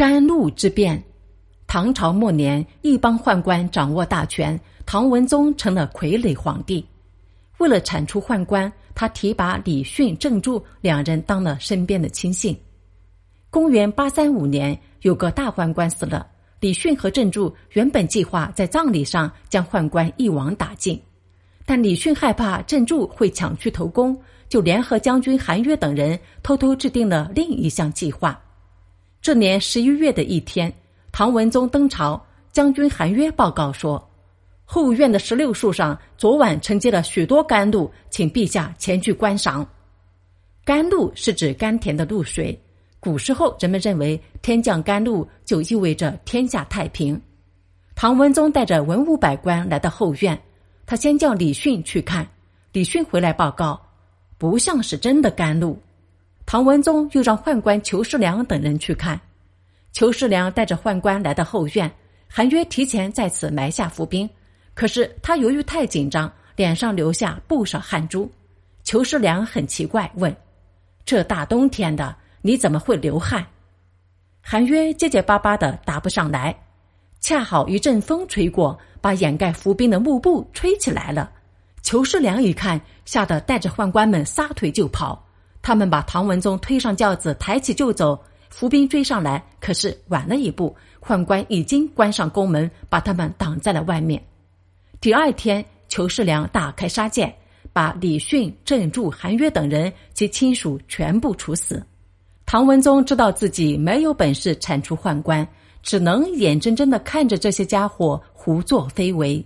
甘露之变。唐朝末年，一帮宦官掌握大权，唐文宗成了傀儡皇帝。为了铲除宦官，他提拔李训、郑注两人当了身边的亲信。公元八三五年，有个大宦官死了，李训和郑注原本计划在葬礼上将宦官一网打尽，但李训害怕郑注会抢去头功，就联合将军韩约等人偷偷制定了另一项计划。这年十一月的一天。唐文宗登朝，将军韩约报告说：“后院的石榴树上昨晚承接了许多甘露，请陛下前去观赏。”甘露是指甘甜的露水。古时候人们认为天降甘露就意味着天下太平。唐文宗带着文武百官来到后院，他先叫李训去看。李训回来报告，不像是真的甘露。唐文宗又让宦官裘世良等人去看。裘世良带着宦官来到后院，韩约提前在此埋下伏兵，可是他由于太紧张，脸上留下不少汗珠。裘世良很奇怪，问：“这大冬天的，你怎么会流汗？”韩约结结巴巴的答不上来。恰好一阵风吹过，把掩盖伏兵的幕布吹起来了。裘世良一看，吓得带着宦官们撒腿就跑。他们把唐文宗推上轿子，抬起就走。伏兵追上来，可是晚了一步，宦官已经关上宫门，把他们挡在了外面。第二天，裘世良大开杀戒，把李训、郑注、韩约等人及亲属全部处死。唐文宗知道自己没有本事铲除宦官，只能眼睁睁的看着这些家伙胡作非为。